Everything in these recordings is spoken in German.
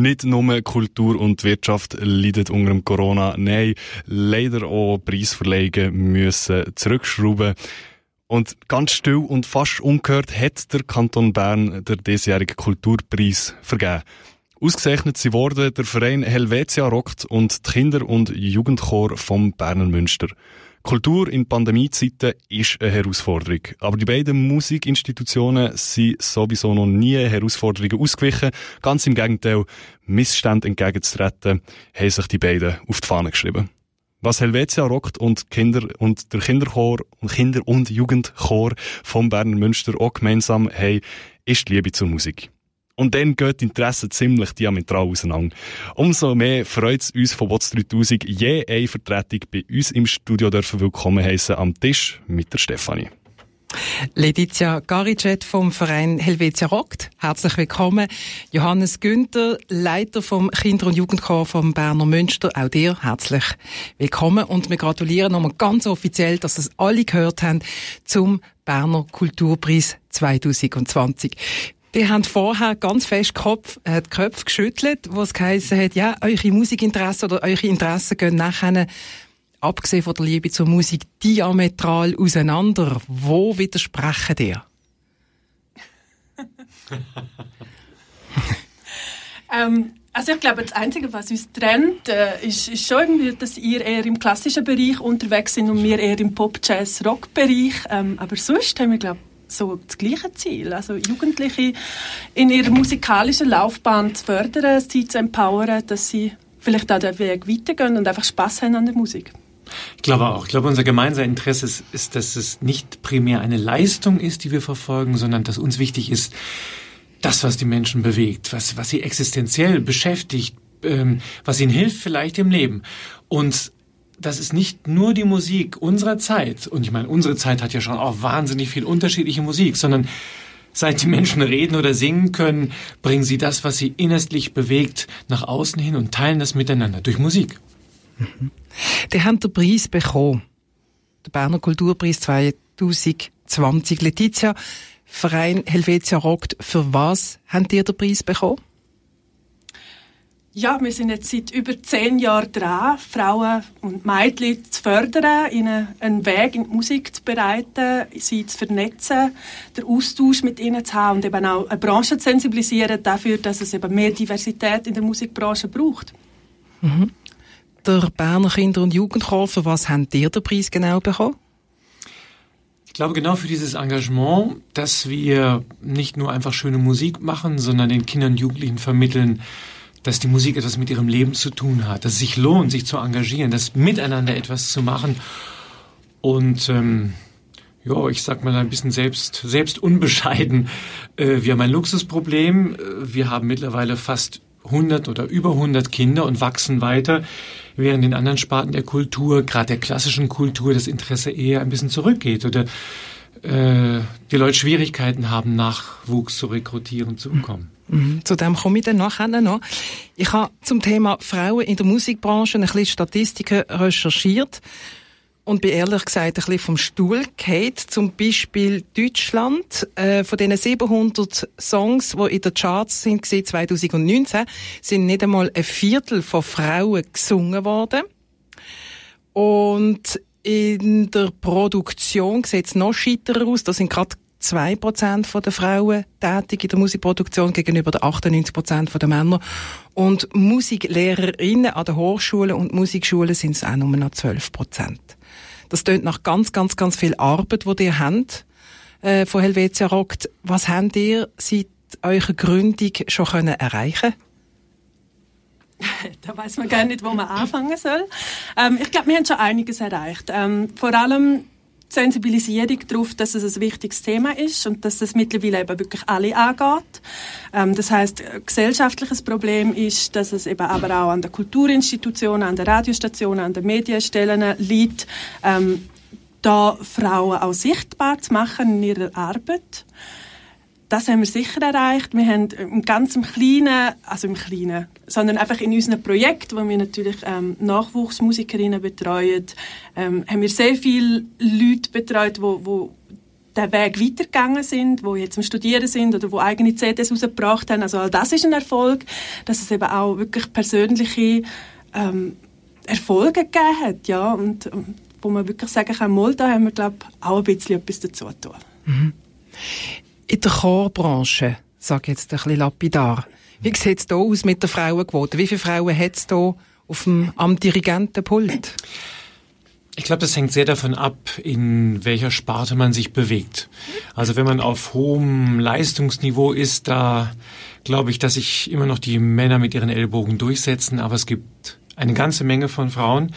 Nicht nur Kultur und Wirtschaft leiden unter dem Corona, nein, leider auch Preisverleihungen müssen zurückschrauben. Und ganz still und fast ungehört hat der Kanton Bern der diesjährigen Kulturpreis vergeben. Ausgezeichnet sie wurden der Verein Helvetia Rockt und die Kinder- und Jugendchor vom Berner Münster. Kultur in Pandemiezeiten ist eine Herausforderung. Aber die beiden Musikinstitutionen sind sowieso noch nie Herausforderungen ausgewichen. Ganz im Gegenteil, Missständen entgegenzutreten, haben sich die beiden auf die Fahne geschrieben. Was Helvetia rockt und Kinder und der Kinderchor und Kinder- und Jugendchor vom Berner Münster auch gemeinsam haben, ist die Liebe zur Musik. Und dann geht die Interessen ziemlich diametral auseinander. Umso mehr freut es uns von WOTS 3000 je eine Vertretung bei uns im Studio dürfen willkommen heißen am Tisch mit der Stefanie. Letizia Garicet vom Verein Helvetia Rockt. Herzlich willkommen. Johannes Günther, Leiter vom Kinder- und Jugendchor vom Berner Münster. Auch dir herzlich willkommen. Und wir gratulieren nochmal ganz offiziell, dass es alle gehört haben, zum Berner Kulturpreis 2020. Die haben vorher ganz fest Kopf, äh, die Köpfe geschüttelt, wo es geheißen hat, ja, eure Musikinteressen oder eure Interessen gehen nachher, abgesehen von der Liebe zur Musik, diametral auseinander. Wo widersprechen dir? ähm, also ich glaube, das Einzige, was uns trennt, äh, ist, ist schon irgendwie, dass ihr eher im klassischen Bereich unterwegs sind und wir eher im Pop-Jazz-Rock-Bereich. Ähm, aber sonst haben wir, glaube so das gleiche Ziel. Also Jugendliche in ihrer musikalischen Laufbahn zu fördern, sie zu empowern, dass sie vielleicht auch den Weg weitergehen und einfach Spaß haben an der Musik. Ich glaube auch. Ich glaube, unser gemeinsames Interesse ist, ist, dass es nicht primär eine Leistung ist, die wir verfolgen, sondern dass uns wichtig ist, das, was die Menschen bewegt, was, was sie existenziell beschäftigt, ähm, was ihnen hilft vielleicht im Leben. Und das ist nicht nur die Musik unserer Zeit, und ich meine, unsere Zeit hat ja schon auch wahnsinnig viel unterschiedliche Musik, sondern seit die Menschen reden oder singen können, bringen sie das, was sie innerlich bewegt, nach außen hin und teilen das miteinander durch Musik. Mhm. Die haben den Preis bekommen. Der Berner Kulturpreis 2020. Letizia, Verein Helvetia Rockt, für was habt ihr den Preis bekommen? Ja, wir sind jetzt seit über zehn Jahren dran, Frauen und Mädchen zu fördern, ihnen einen Weg in die Musik zu bereiten, sie zu vernetzen, den Austausch mit ihnen zu haben und eben auch eine Branche zu sensibilisieren dafür, dass es eben mehr Diversität in der Musikbranche braucht. Mhm. Der Berner Kinder- und Jugendchor, für was habt ihr den Preis genau bekommen? Ich glaube genau für dieses Engagement, dass wir nicht nur einfach schöne Musik machen, sondern den Kindern und Jugendlichen vermitteln, dass die Musik etwas mit ihrem Leben zu tun hat, dass es sich lohnt, sich zu engagieren, das miteinander etwas zu machen. Und ähm, ja, ich sag mal ein bisschen selbst, selbst unbescheiden. Äh, wir haben ein Luxusproblem. Äh, wir haben mittlerweile fast 100 oder über 100 Kinder und wachsen weiter, während in anderen Sparten der Kultur, gerade der klassischen Kultur, das Interesse eher ein bisschen zurückgeht oder äh, die Leute Schwierigkeiten haben, Nachwuchs zu rekrutieren, zu bekommen. Mhm. Zu dem komme ich dann nachher noch. Ich habe zum Thema Frauen in der Musikbranche ein bisschen Statistiken recherchiert und bin ehrlich gesagt ein bisschen vom Stuhl gefallen. Zum Beispiel Deutschland. Äh, von diesen 700 Songs, die in den Charts sind 2019, sind nicht einmal ein Viertel von Frauen gesungen worden. Und in der Produktion sieht es noch scheiterer aus. Da sind gerade 2% der Frauen tätig in der Musikproduktion gegenüber den 98% der Männer. Und Musiklehrerinnen an den Hochschulen und Musikschulen sind es auch nur noch 12%. Das tönt nach ganz, ganz, ganz viel Arbeit, die ihr habt äh, von Helvetia Rockt. Was habt ihr seit eurer Gründung schon können erreichen da weiß man gar nicht, wo man anfangen soll. Ähm, ich glaube, wir haben schon einiges erreicht. Ähm, vor allem Sensibilisierung darauf, dass es ein wichtiges Thema ist und dass es mittlerweile eben wirklich alle angeht. Ähm, das heißt, gesellschaftliches Problem ist, dass es eben aber auch an der Kulturinstitutionen, an der Radiostationen, an den Medienstellen liegt, ähm, da Frauen auch sichtbar zu machen in ihrer Arbeit. Das haben wir sicher erreicht. Wir haben im ganz Kleinen, also im Kleinen, sondern einfach in unserem Projekt, wo wir natürlich ähm, Nachwuchsmusikerinnen betreuen, ähm, haben wir sehr viele Leute betreut, wo, wo den Weg weitergegangen sind, wo jetzt am Studieren sind oder wo eigene CDs rausgebracht haben. Also all das ist ein Erfolg, dass es eben auch wirklich persönliche ähm, Erfolge gegeben hat, ja, und, und wo man wirklich sagen kann, mal, da haben wir, glaube auch ein bisschen etwas dazu tun. Mhm. In der Chorbranche, sage jetzt ein bisschen lapidar, wie sieht es da aus mit der Frauenquote? Wie viele Frauen hat es da auf dem, am Dirigentenpult? Ich glaube, das hängt sehr davon ab, in welcher Sparte man sich bewegt. Also wenn man auf hohem Leistungsniveau ist, da glaube ich, dass sich immer noch die Männer mit ihren Ellbogen durchsetzen, aber es gibt eine ganze Menge von Frauen.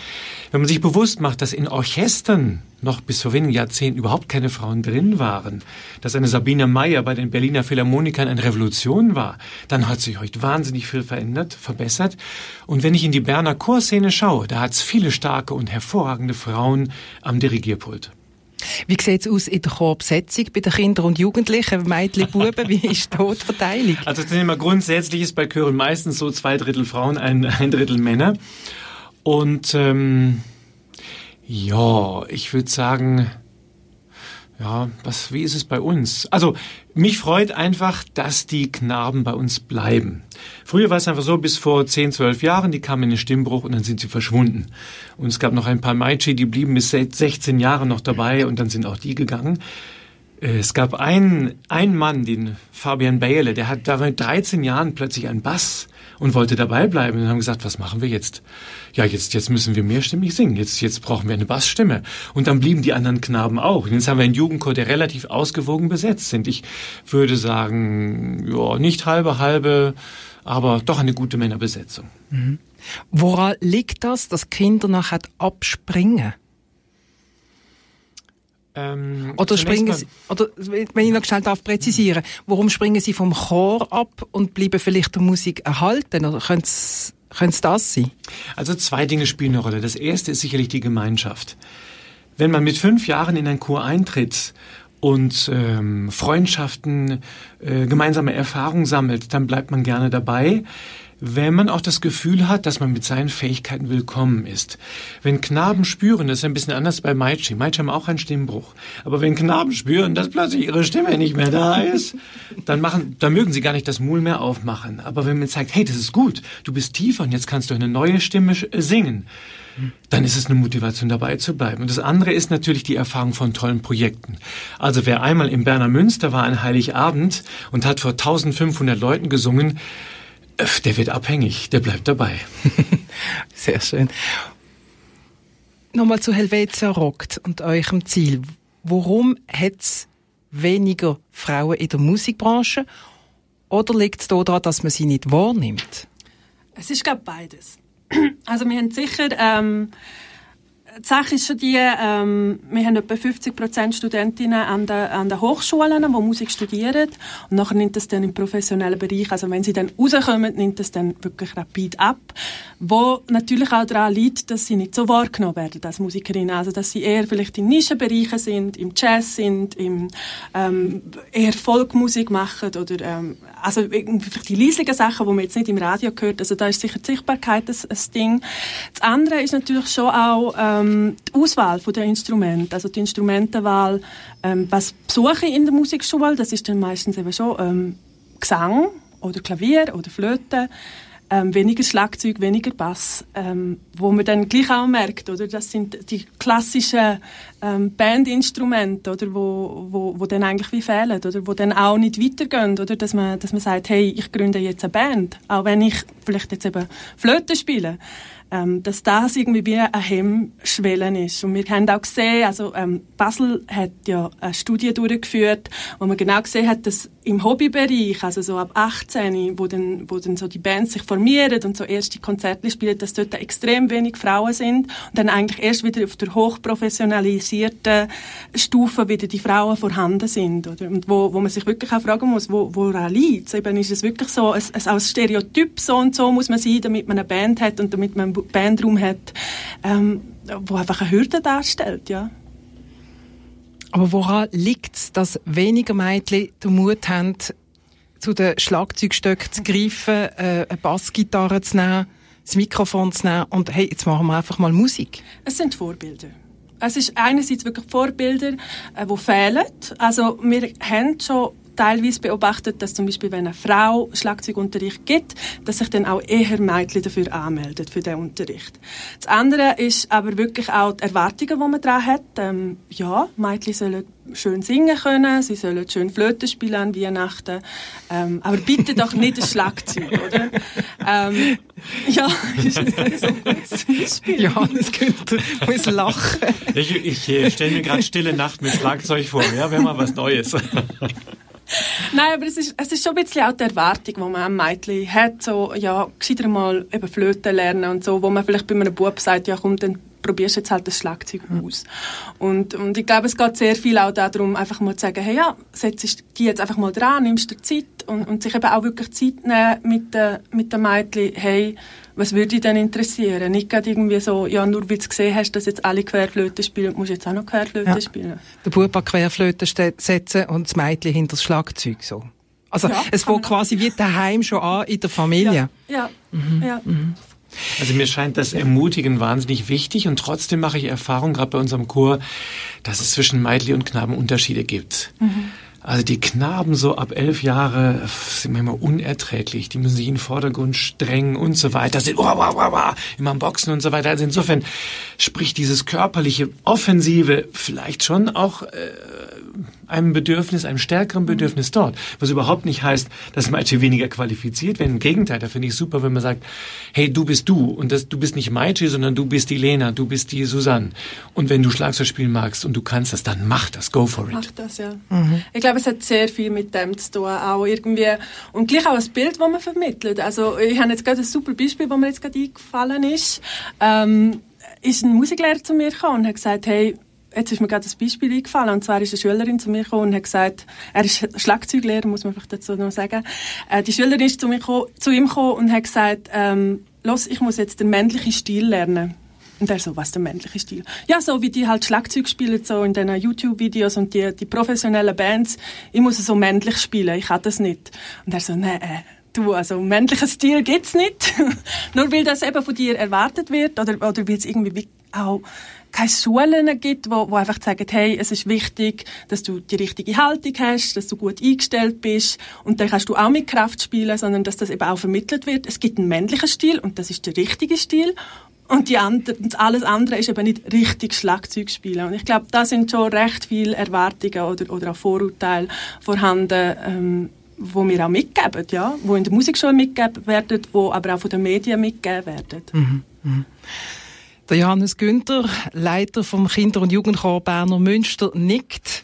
Wenn man sich bewusst macht, dass in Orchestern noch bis vor wenigen Jahrzehnten überhaupt keine Frauen drin waren, dass eine Sabine Meyer bei den Berliner Philharmonikern eine Revolution war, dann hat sich heute wahnsinnig viel verändert, verbessert. Und wenn ich in die Berner Chorszene schaue, da hat es viele starke und hervorragende Frauen am Dirigierpult. Wie sieht es aus in der Chorbesetzung bei den Kindern und Jugendlichen, Mädchen, Buben? Wie ist die Verteilung? Also mal, grundsätzlich ist bei Chören meistens so zwei Drittel Frauen, ein, ein Drittel Männer. Und ähm, ja, ich würde sagen, ja, was, wie ist es bei uns? Also, mich freut einfach, dass die Knaben bei uns bleiben. Früher war es einfach so, bis vor 10, 12 Jahren, die kamen in den Stimmbruch und dann sind sie verschwunden. Und es gab noch ein paar Maichi, die blieben bis 16 Jahre noch dabei und dann sind auch die gegangen. Äh, es gab einen, einen Mann, den Fabian Bayle, der hat da mit 13 Jahren plötzlich einen Bass und wollte dabei bleiben. Und haben gesagt, was machen wir jetzt? Ja, jetzt, jetzt müssen wir mehrstimmig singen. Jetzt, jetzt brauchen wir eine Bassstimme. Und dann blieben die anderen Knaben auch. Und jetzt haben wir einen Jugendchor, der relativ ausgewogen besetzt sind. Ich würde sagen, ja, nicht halbe, halbe, aber doch eine gute Männerbesetzung. Mhm. Woran liegt das, dass Kinder nachher abspringen? Ähm, oder springen Sie, oder wenn ich noch schnell darf präzisieren, warum springen Sie vom Chor ab und bleiben vielleicht der Musik erhalten? Oder können Sie, können Sie das sein? Also zwei Dinge spielen eine Rolle. Das erste ist sicherlich die Gemeinschaft. Wenn man mit fünf Jahren in ein Chor eintritt und ähm, Freundschaften, äh, gemeinsame Erfahrungen sammelt, dann bleibt man gerne dabei wenn man auch das Gefühl hat, dass man mit seinen Fähigkeiten willkommen ist. Wenn Knaben spüren, das ist ein bisschen anders bei Maichi, Maichi haben auch einen Stimmbruch, aber wenn Knaben spüren, dass plötzlich ihre Stimme nicht mehr da ist, dann machen, dann mögen sie gar nicht das Mul mehr aufmachen. Aber wenn man zeigt, hey, das ist gut, du bist tiefer und jetzt kannst du eine neue Stimme äh, singen, dann ist es eine Motivation dabei zu bleiben. Und das andere ist natürlich die Erfahrung von tollen Projekten. Also wer einmal im Berner Münster war an Heiligabend und hat vor 1500 Leuten gesungen, der wird abhängig, der bleibt dabei. Sehr schön. Nochmal zu Helvetia Rockt und eurem Ziel. Warum hat es weniger Frauen in der Musikbranche? Oder liegt es daran, dass man sie nicht wahrnimmt? Es ist, glaube beides. Also wir haben sicher... Ähm die Sache ist schon die, ähm, wir haben etwa 50 Prozent Studentinnen an den, an den Hochschulen, die Musik studieren. Und nachher nimmt das dann im professionellen Bereich, also wenn sie dann rauskommen, nimmt das dann wirklich rapid ab. Wo natürlich auch daran liegt, dass sie nicht so wahrgenommen werden als Musikerinnen. Also, dass sie eher vielleicht in Nischenbereichen sind, im Jazz sind, im, ähm, eher Folkmusik machen oder, ähm, also vielleicht die leislichen Sachen, die man jetzt nicht im Radio hört. Also, da ist sicher die Sichtbarkeit ein, ein Ding. Das andere ist natürlich schon auch, ähm, ähm, die Auswahl der Instrumente, also die Instrumentenwahl, ähm, was besuche ich in der Musikschule, das ist dann meistens eben schon ähm, Gesang oder Klavier oder Flöte, ähm, weniger Schlagzeug, weniger Bass, ähm, wo man dann gleich auch merkt, oder? Das sind die klassischen ähm, Bandinstrumente, oder wo, wo, wo dann eigentlich wie fehlen, oder wo dann auch nicht weitergehen, oder dass man, dass man sagt, hey, ich gründe jetzt eine Band, auch wenn ich vielleicht jetzt eben Flöte spiele ähm, dass das irgendwie wie eine Hemmschwelle ist. Und wir haben auch gesehen, also ähm, Basel hat ja eine Studie durchgeführt, wo man genau gesehen hat, dass im Hobbybereich, also so ab 18, wo dann, wo dann so die Bands sich formieren und so erste Konzerte spielen, dass dort extrem wenig Frauen sind und dann eigentlich erst wieder auf der hochprofessionalisierten Stufe wieder die Frauen vorhanden sind. Oder? Und wo, wo man sich wirklich auch fragen muss, wo, woran liegt es? Eben ist es wirklich so, ein, ein, als Stereotyp so und so muss man sein, damit man eine Band hat und damit man einen Bandraum hat, ähm, wo einfach eine Hürde darstellt, ja. Aber woran liegt es, dass weniger Mädchen den Mut haben, zu den Schlagzeugstöcken zu greifen, äh, eine Bassgitarre zu nehmen, das Mikrofon zu nehmen und hey, jetzt machen wir einfach mal Musik? Es sind Vorbilder. Es ist einerseits wirklich Vorbilder, äh, die fehlen. Also wir haben schon teilweise beobachtet, dass zum Beispiel, wenn eine Frau Schlagzeugunterricht gibt, dass sich dann auch eher Mädchen dafür anmelden, für den Unterricht. Das andere ist aber wirklich auch die Erwartungen, die man daran hat. Ähm, ja, Mädchen sollen schön singen können, sie sollen schön Flöte spielen an Weihnachten, ähm, aber bitte doch nicht das Schlagzeug, oder? Ähm, ja, ist das so ein gutes Beispiel. Johannes Günther muss lachen. Ich, ich äh, stelle mir gerade Stille Nacht mit Schlagzeug vor, ja, wäre mal was Neues. Nein, aber es ist, es ist schon ein bisschen auch die Erwartung, die man am Mädchen hat, so, ja, gescheiter mal eben Flöte lernen und so, wo man vielleicht bei einem Bub sagt, ja komm, dann probierst jetzt halt das Schlagzeug aus. Und, und ich glaube, es geht sehr viel auch darum, einfach mal zu sagen, hey, ja, setzt die jetzt einfach mal dran, nimmst dir Zeit und, und sich eben auch wirklich Zeit nehmen mit den, mit den Mädchen, hey, was würde dich denn interessieren? Nicht gerade irgendwie so, ja, nur weil du gesehen hast, dass jetzt alle Querflöte spielen, musst du jetzt auch noch Querflöte ja. spielen. Der Bub an Querflöte setzen und das Mädchen hinter das Schlagzeug so. Also ja, es fängt quasi wie daheim schon an in der Familie. Ja, ja. Mhm. ja. Mhm. Also mir scheint das Ermutigen wahnsinnig wichtig und trotzdem mache ich Erfahrung, gerade bei unserem Chor, dass es zwischen Mädchen und Knaben Unterschiede gibt. Mhm. Also die Knaben so ab elf Jahre sind manchmal unerträglich. Die müssen sich in den Vordergrund strengen und so weiter. Sind oh, oh, oh, oh, immer am Boxen und so weiter. Also insofern spricht dieses körperliche Offensive vielleicht schon auch äh, einem Bedürfnis, einem stärkeren Bedürfnis dort. Was überhaupt nicht heißt, dass Maite weniger qualifiziert werden. Im Gegenteil, da finde ich super, wenn man sagt, hey, du bist du und das, du bist nicht Maite, sondern du bist die Lena, du bist die Susanne. Und wenn du Schlagzeug spielen magst und du kannst das, dann mach das, go for it. Mach das, ja. Mhm. Ich glaube, es hat sehr viel mit dem zu tun, auch irgendwie. Und gleich auch das Bild, das man vermittelt. Also ich habe jetzt gerade ein super Beispiel, das mir jetzt gerade eingefallen ist. Ähm, ist ein Musiklehrer zu mir gekommen und hat gesagt, hey, jetzt ist mir gerade ein Beispiel eingefallen. Und zwar ist eine Schülerin zu mir gekommen und hat gesagt, er ist Schlagzeuglehrer, muss man vielleicht dazu noch sagen. Äh, die Schülerin ist zu, mir gekommen, zu ihm gekommen und hat gesagt, ähm, los, ich muss jetzt den männlichen Stil lernen. Und er so, was der männliche Stil? Ja, so wie die halt Schlagzeug spielen, so in den YouTube-Videos und die, die professionellen Bands. Ich muss so männlich spielen, ich kann das nicht. Und er so, nee, äh, du, also männlichen Stil gibt's nicht. Nur weil das eben von dir erwartet wird oder, oder weil es irgendwie auch keine Schulen gibt, wo, wo einfach sagen, hey, es ist wichtig, dass du die richtige Haltung hast, dass du gut eingestellt bist und dann kannst du auch mit Kraft spielen, sondern dass das eben auch vermittelt wird. Es gibt einen männlichen Stil und das ist der richtige Stil und die andere, alles andere ist eben nicht richtig Schlagzeug spielen. Und ich glaube, da sind schon recht viele Erwartungen oder, oder auch Vorurteile vorhanden, ähm, wo wir auch mitgeben, ja, wo in der Musikschule mitgegeben werden, wo aber auch von den Medien mitgegeben werden. Mhm. Mhm. Der Johannes Günther, Leiter vom Kinder- und Jugendchor Berner Münster, nickt.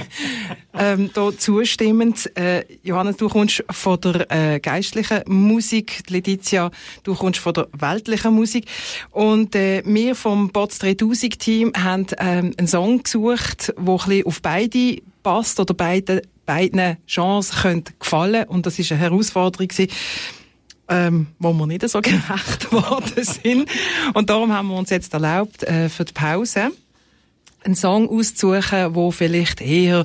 ähm, da zustimmend. Äh, Johannes, du kommst von der äh, geistlichen Musik, Letizia, du kommst von der weltlichen Musik. Und äh, wir vom Bots 3000 Team haben ähm, einen Song gesucht, der ein bisschen auf beide passt oder beide, beiden Genres könnte gefallen. Und das ist eine Herausforderung gewesen ähm, wo wir nicht so gerecht geworden sind. Und darum haben wir uns jetzt erlaubt, äh, für die Pause einen Song auszusuchen, wo vielleicht eher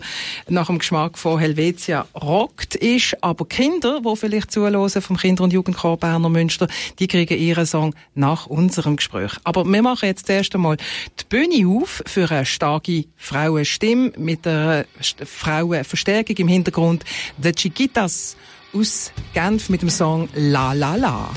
nach dem Geschmack von Helvetia rockt ist, aber Kinder, wo vielleicht zuhören vom Kinder- und Jugendchor Berner Münster, die kriegen ihren Song nach unserem Gespräch. Aber wir machen jetzt erst einmal die Bühne auf für eine starke Frauenstimme mit einer Frauenverstärkung im Hintergrund. The Chiquitas aus Genf mit dem Song La La La.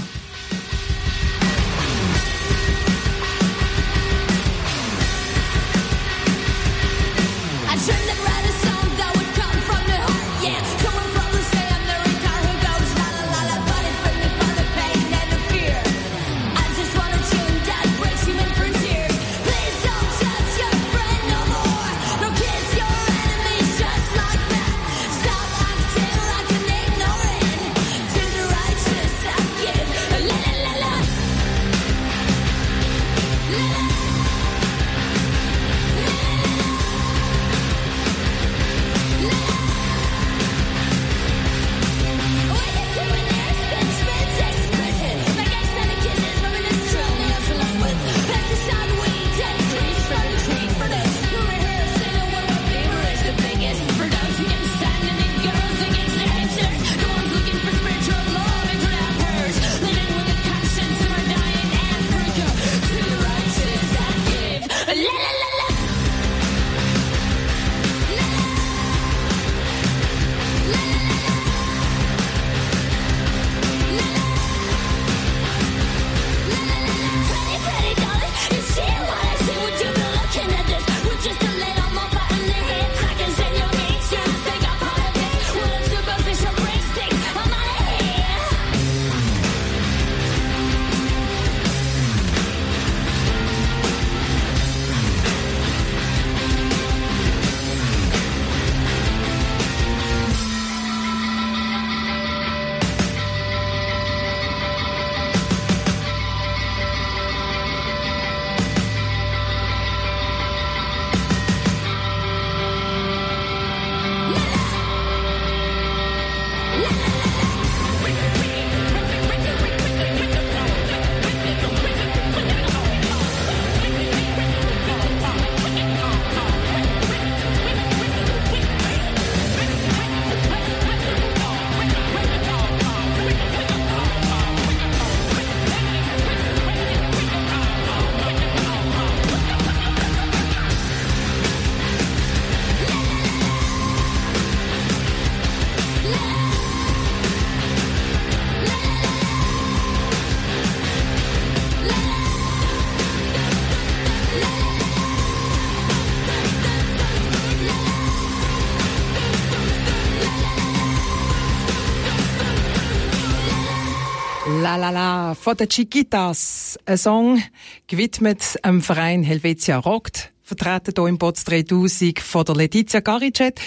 La La La von den Chiquitas. Ein Song gewidmet dem Verein Helvetia Rockt. Vertreten hier im Bots 3000 von der Letizia Garicet.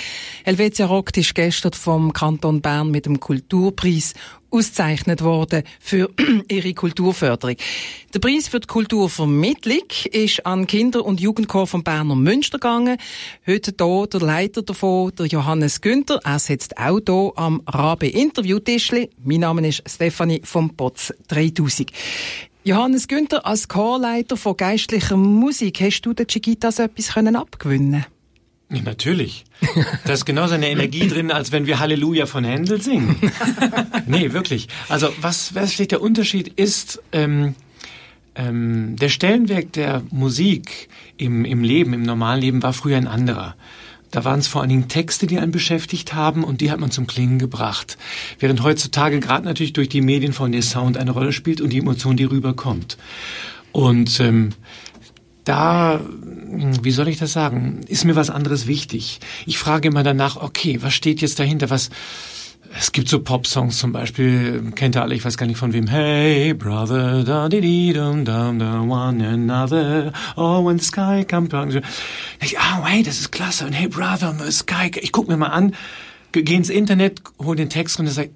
Helvetia Rockt ist gestern vom Kanton Bern mit dem Kulturpreis ausgezeichnet worden für ihre Kulturförderung. Der Preis für die Kulturvermittlung ist an Kinder- und Jugendchor vom Berner Münster gegangen. Heute hier der Leiter davon, der Johannes Günther. Er sitzt auch hier am Rabe Interviewtischli. Mein Name ist Stefanie vom Potz 3000. Johannes Günther, als Chorleiter von geistlicher Musik, hast du den Chiquitas etwas abgewinnen können? Ja, natürlich. Da ist genauso eine Energie drin, als wenn wir Halleluja von Händel singen. nee, wirklich. Also was, was steht der Unterschied ist, ähm, ähm, der Stellenwert der Musik im, im Leben, im normalen Leben war früher ein anderer. Da waren es vor allen Dingen Texte, die einen beschäftigt haben und die hat man zum Klingen gebracht. Während heutzutage gerade natürlich durch die Medien von der Sound eine Rolle spielt und die Emotion, die rüberkommt. Und ähm, da, wie soll ich das sagen, ist mir was anderes wichtig. Ich frage immer danach, okay, was steht jetzt dahinter? Was, es gibt so Pop-Songs zum Beispiel, kennt ihr alle, ich weiß gar nicht von wem. Hey, brother, da di di dum dum da one another, oh when the sky comes down. Ich, ah, hey, das ist klasse. Und hey, brother, the sky, ich guck mir mal an, geh ins Internet, hol den Text und sag,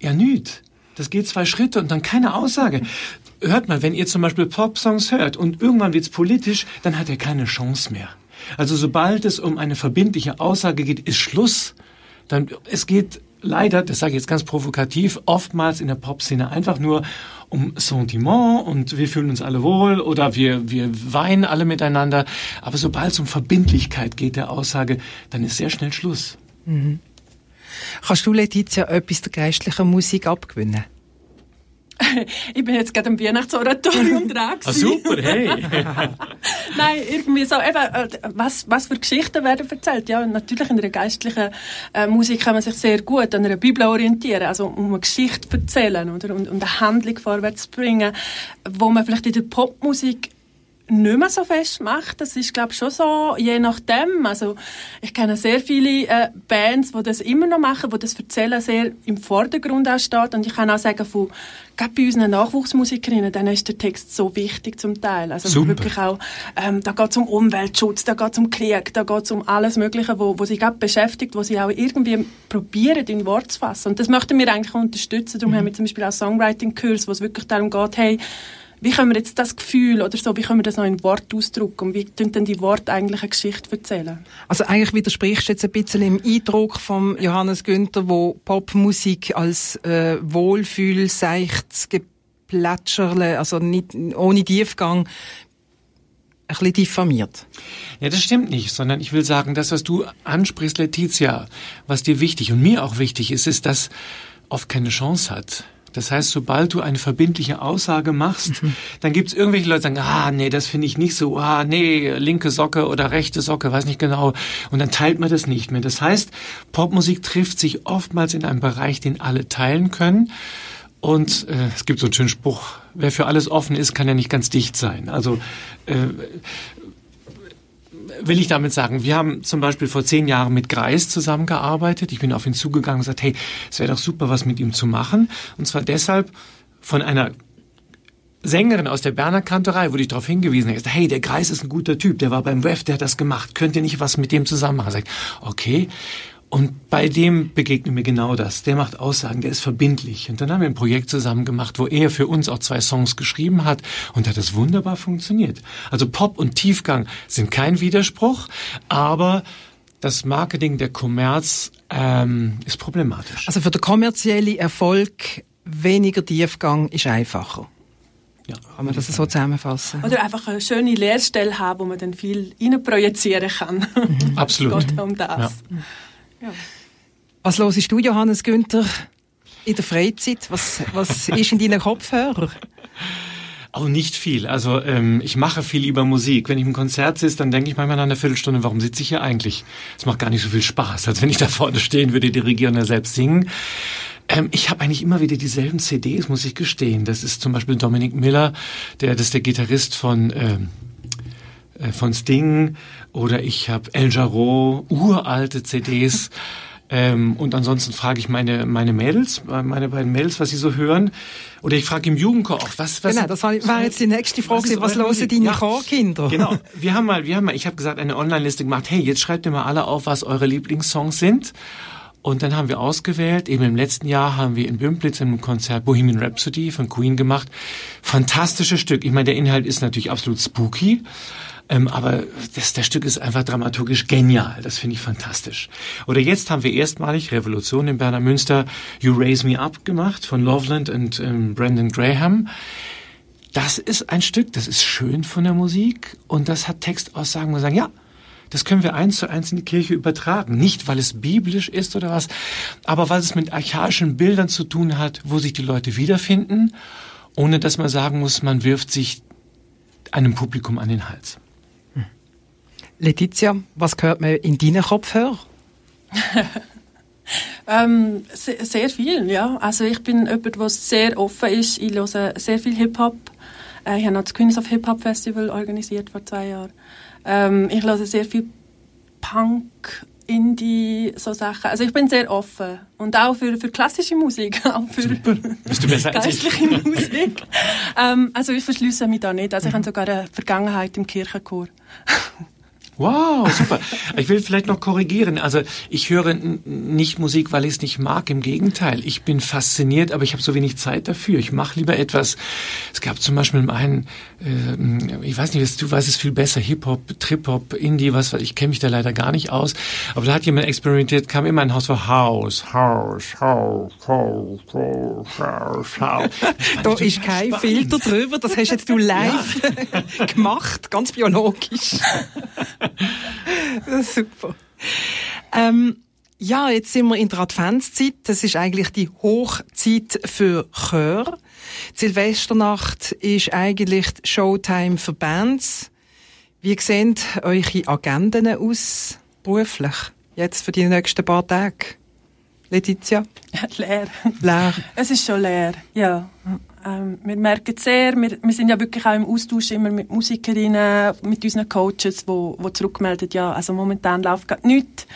ja, nüt. Das geht zwei Schritte und dann keine Aussage hört mal, wenn ihr zum Beispiel Pop-Songs hört und irgendwann wird's politisch, dann hat er keine Chance mehr. Also sobald es um eine verbindliche Aussage geht, ist Schluss. Dann, es geht leider, das sage ich jetzt ganz provokativ, oftmals in der Pop-Szene einfach nur um Sentiment und wir fühlen uns alle wohl oder wir, wir weinen alle miteinander. Aber sobald es um Verbindlichkeit geht der Aussage, dann ist sehr schnell Schluss. Mhm. Kannst du, Letizia, etwas der geistlichen Musik abgewinnen? ich bin jetzt gerade im Weihnachtsoratorium dran. Ah, super, hey! Nein, irgendwie so, eben, äh, was, was für Geschichten werden erzählt. Ja, natürlich in einer geistlichen äh, Musik kann man sich sehr gut an einer Bibel orientieren, also um eine Geschichte zu erzählen oder, und, und eine Handlung vorwärts zu bringen, wo man vielleicht in der Popmusik nicht mehr so fest macht. Das ist, glaube ich, schon so, je nachdem. Also, ich kenne sehr viele äh, Bands, die das immer noch machen, wo das Erzählen sehr im Vordergrund auch steht. Und ich kann auch sagen, von, gerade bei unseren Nachwuchsmusikerinnen, dann ist der Text so wichtig zum Teil. Also, Super. wirklich auch, ähm, da geht es um Umweltschutz, da geht es um Krieg, da geht es um alles Mögliche, wo, wo sie gerade beschäftigt, wo sie auch irgendwie probieren, in Wort zu fassen. Und das möchten wir eigentlich unterstützen. Darum mhm. haben wir zum Beispiel auch Songwriting-Kurs, wo es wirklich darum geht, hey, wie können wir jetzt das Gefühl oder so, wie können wir das noch in Wort ausdrücken und wie tun denn die Worte eigentlich eine Geschichte erzählen? Also eigentlich widersprichst du jetzt ein bisschen im Eindruck von Johannes Günther, wo Popmusik als äh, Wohlfühl, seichtes Geplätscherle, also nicht, ohne Tiefgang, ein bisschen diffamiert. Ja, das stimmt nicht, sondern ich will sagen, das, was du ansprichst, Letizia, was dir wichtig und mir auch wichtig ist, ist, dass oft keine Chance hat. Das heißt, sobald du eine verbindliche Aussage machst, mhm. dann gibt es irgendwelche Leute, die sagen, ah, nee, das finde ich nicht so, ah, nee, linke Socke oder rechte Socke, weiß nicht genau. Und dann teilt man das nicht mehr. Das heißt, Popmusik trifft sich oftmals in einem Bereich, den alle teilen können. Und äh, es gibt so einen schönen Spruch, wer für alles offen ist, kann ja nicht ganz dicht sein. Also äh, will ich damit sagen, wir haben zum Beispiel vor zehn Jahren mit Greis zusammengearbeitet. Ich bin auf ihn zugegangen und gesagt, hey, es wäre doch super, was mit ihm zu machen. Und zwar deshalb von einer Sängerin aus der Berner Kantorei wurde ich darauf hingewiesen, hey, der Greis ist ein guter Typ, der war beim WEF, der hat das gemacht, könnt ihr nicht was mit dem zusammen machen? Sagt, okay, und bei dem begegnet mir genau das. Der macht Aussagen, der ist verbindlich. Und dann haben wir ein Projekt zusammen gemacht, wo er für uns auch zwei Songs geschrieben hat und hat es wunderbar funktioniert. Also Pop und Tiefgang sind kein Widerspruch, aber das Marketing, der Kommerz ähm, ist problematisch. Also für den kommerziellen Erfolg weniger Tiefgang ist einfacher. Ja, kann man das so zusammenfassen? Oder einfach eine schöne Lehrstelle haben, wo man dann viel projizieren kann. Absolut. Gott um das. Ja. Ja. Was hörst du, Johannes Günther, in der Freizeit? Was, was ist in deinen Kopfhörer? Auch nicht viel. Also ähm, ich mache viel über Musik. Wenn ich im Konzert sitze, dann denke ich manchmal nach einer Viertelstunde, warum sitze ich hier eigentlich? Es macht gar nicht so viel Spaß, als wenn ich da vorne stehen würde, dirigieren oder selbst singen. Ähm, ich habe eigentlich immer wieder dieselben CDs, muss ich gestehen. Das ist zum Beispiel Dominic Miller, der das ist der Gitarrist von ähm, äh, von Sting oder ich habe El Jarreau, uralte CDs. Ähm, und ansonsten frage ich meine, meine Mädels, meine beiden Mädels, was sie so hören. Oder ich frage im Jugendchor auch, was, was Genau, das war jetzt die nächste Frage, was, was hören deine ja, Chorkinder? Genau, wir haben mal, wir haben mal, ich habe gesagt, eine Online-Liste gemacht, hey, jetzt schreibt ihr mal alle auf, was eure Lieblingssongs sind. Und dann haben wir ausgewählt, eben im letzten Jahr haben wir in Bümplitz im Konzert Bohemian Rhapsody von Queen gemacht. Fantastisches Stück. Ich meine, der Inhalt ist natürlich absolut spooky. Ähm, aber das, das Stück ist einfach dramaturgisch genial. Das finde ich fantastisch. Oder jetzt haben wir erstmalig Revolution in Berner Münster You Raise Me Up gemacht von Loveland und ähm, Brandon Graham. Das ist ein Stück, das ist schön von der Musik und das hat Textaussagen, wo wir sagen, ja, das können wir eins zu eins in die Kirche übertragen. Nicht, weil es biblisch ist oder was, aber weil es mit archaischen Bildern zu tun hat, wo sich die Leute wiederfinden, ohne dass man sagen muss, man wirft sich einem Publikum an den Hals. Letizia, was gehört mir in deinen Kopfhörer? ähm, sehr, sehr, viel, ja. Also ich bin jemand, der sehr offen ist. Ich höre sehr viel Hip-Hop. Äh, ich habe noch das Queens of Hip-Hop Festival organisiert vor zwei Jahren. Ähm, ich höre sehr viel Punk, Indie, so Sachen. Also ich bin sehr offen. Und auch für, für klassische Musik, auch für geistliche Musik. ähm, also ich verschließe mich da nicht. Also ich habe sogar eine Vergangenheit im Kirchenchor. Wow, super. Ich will vielleicht noch korrigieren. Also ich höre nicht Musik, weil ich es nicht mag. Im Gegenteil, ich bin fasziniert, aber ich habe so wenig Zeit dafür. Ich mache lieber etwas. Es gab zum Beispiel einen, äh, ich weiß nicht, du weißt es viel besser, Hip-Hop, Trip-Hop, Indie, was, ich kenne mich da leider gar nicht aus. Aber da hat jemand experimentiert, kam immer ein Haus für House, House, House, House, House, House, House. Da ist kein spannend. Filter drüber, das hast jetzt du live ja. gemacht, ganz biologisch. Super. Ähm, ja, jetzt sind wir in der Adventszeit. Das ist eigentlich die Hochzeit für Chör. Die Silvesternacht ist eigentlich Showtime für Bands. Wie sehen eure Agenden aus, beruflich, jetzt für die nächsten paar Tage? Letizia? leer. Leer. Es ist schon leer, ja. Ähm, wir merken sehr, wir, wir sind ja wirklich auch im Austausch immer mit Musikerinnen, mit unseren Coaches, wo, wo zurückmelden, ja, also momentan läuft gerade nichts.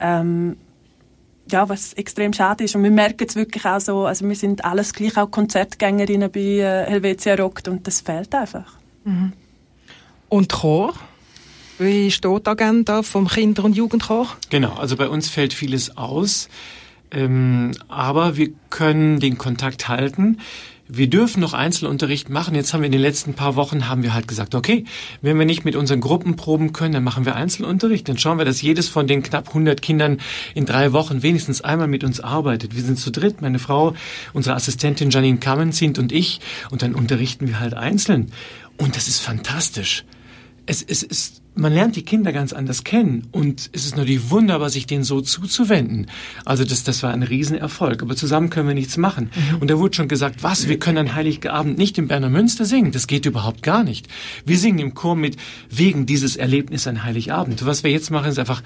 Ähm, ja, was extrem schade ist. Und wir merken es wirklich auch so, also wir sind alles gleich auch Konzertgängerinnen bei äh, Helvetia Rock und das fehlt einfach. Mhm. Und Chor? Wie steht die Agenda vom Kinder- und Jugendchor? Genau, also bei uns fällt vieles aus. Ähm, aber wir können den Kontakt halten wir dürfen noch Einzelunterricht machen. Jetzt haben wir in den letzten paar Wochen haben wir halt gesagt, okay, wenn wir nicht mit unseren Gruppen proben können, dann machen wir Einzelunterricht. Dann schauen wir, dass jedes von den knapp 100 Kindern in drei Wochen wenigstens einmal mit uns arbeitet. Wir sind zu dritt, meine Frau, unsere Assistentin Janine Kammenzind und ich. Und dann unterrichten wir halt einzeln. Und das ist fantastisch. Es, es ist man lernt die Kinder ganz anders kennen und es ist natürlich wunderbar, sich denen so zuzuwenden. Also das, das war ein Riesenerfolg. Aber zusammen können wir nichts machen. Mhm. Und da wurde schon gesagt, was, wir können an Heiligabend nicht im Berner Münster singen. Das geht überhaupt gar nicht. Wir singen im Chor mit wegen dieses Erlebnis an Heiligabend. Was wir jetzt machen, ist einfach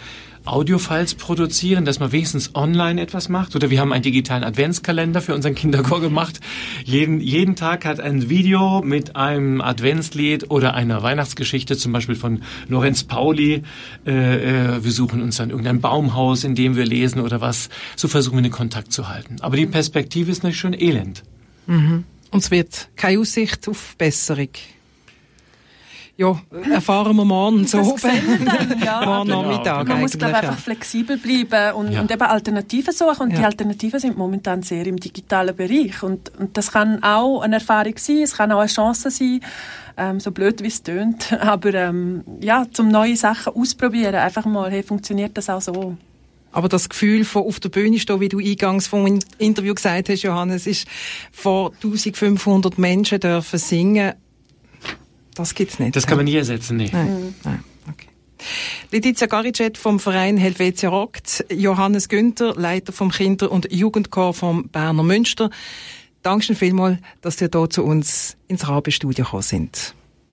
Audiofiles produzieren, dass man wenigstens online etwas macht. Oder wir haben einen digitalen Adventskalender für unseren Kinderchor gemacht. Jeden, jeden Tag hat ein Video mit einem Adventslied oder einer Weihnachtsgeschichte, zum Beispiel von Lorenz Pauli. Äh, äh, wir suchen uns dann irgendein Baumhaus, in dem wir lesen oder was. So versuchen wir den Kontakt zu halten. Aber die Perspektive ist natürlich schon elend. Mhm. Und es wird keine Aussicht auf Besserung ja, erfahren wir morgen so oben. ja. morgen genau, Nachmittag. Genau. Man muss, glaube einfach flexibel bleiben und, ja. und eben Alternativen suchen. Und ja. die Alternativen sind momentan sehr im digitalen Bereich. Und, und das kann auch eine Erfahrung sein, es kann auch eine Chance sein, ähm, so blöd wie es tönt. Aber ähm, ja, zum neue Sachen ausprobieren, einfach mal, hey, funktioniert das auch so? Aber das Gefühl von auf der Bühne stehen, wie du eingangs vom Interview gesagt hast, Johannes, ist vor 1500 Menschen dürfen singen das gibt's nicht. Das kann man nie ersetzen, nee. Nein. Mhm. Nein. Okay. Letizia Garicet vom Verein Helvetia Rockt, Johannes Günther, Leiter vom Kinder- und Jugendchor vom Berner Münster. Dankeschön vielmals, dass ihr hier zu uns ins Rabestudio gekommen sind.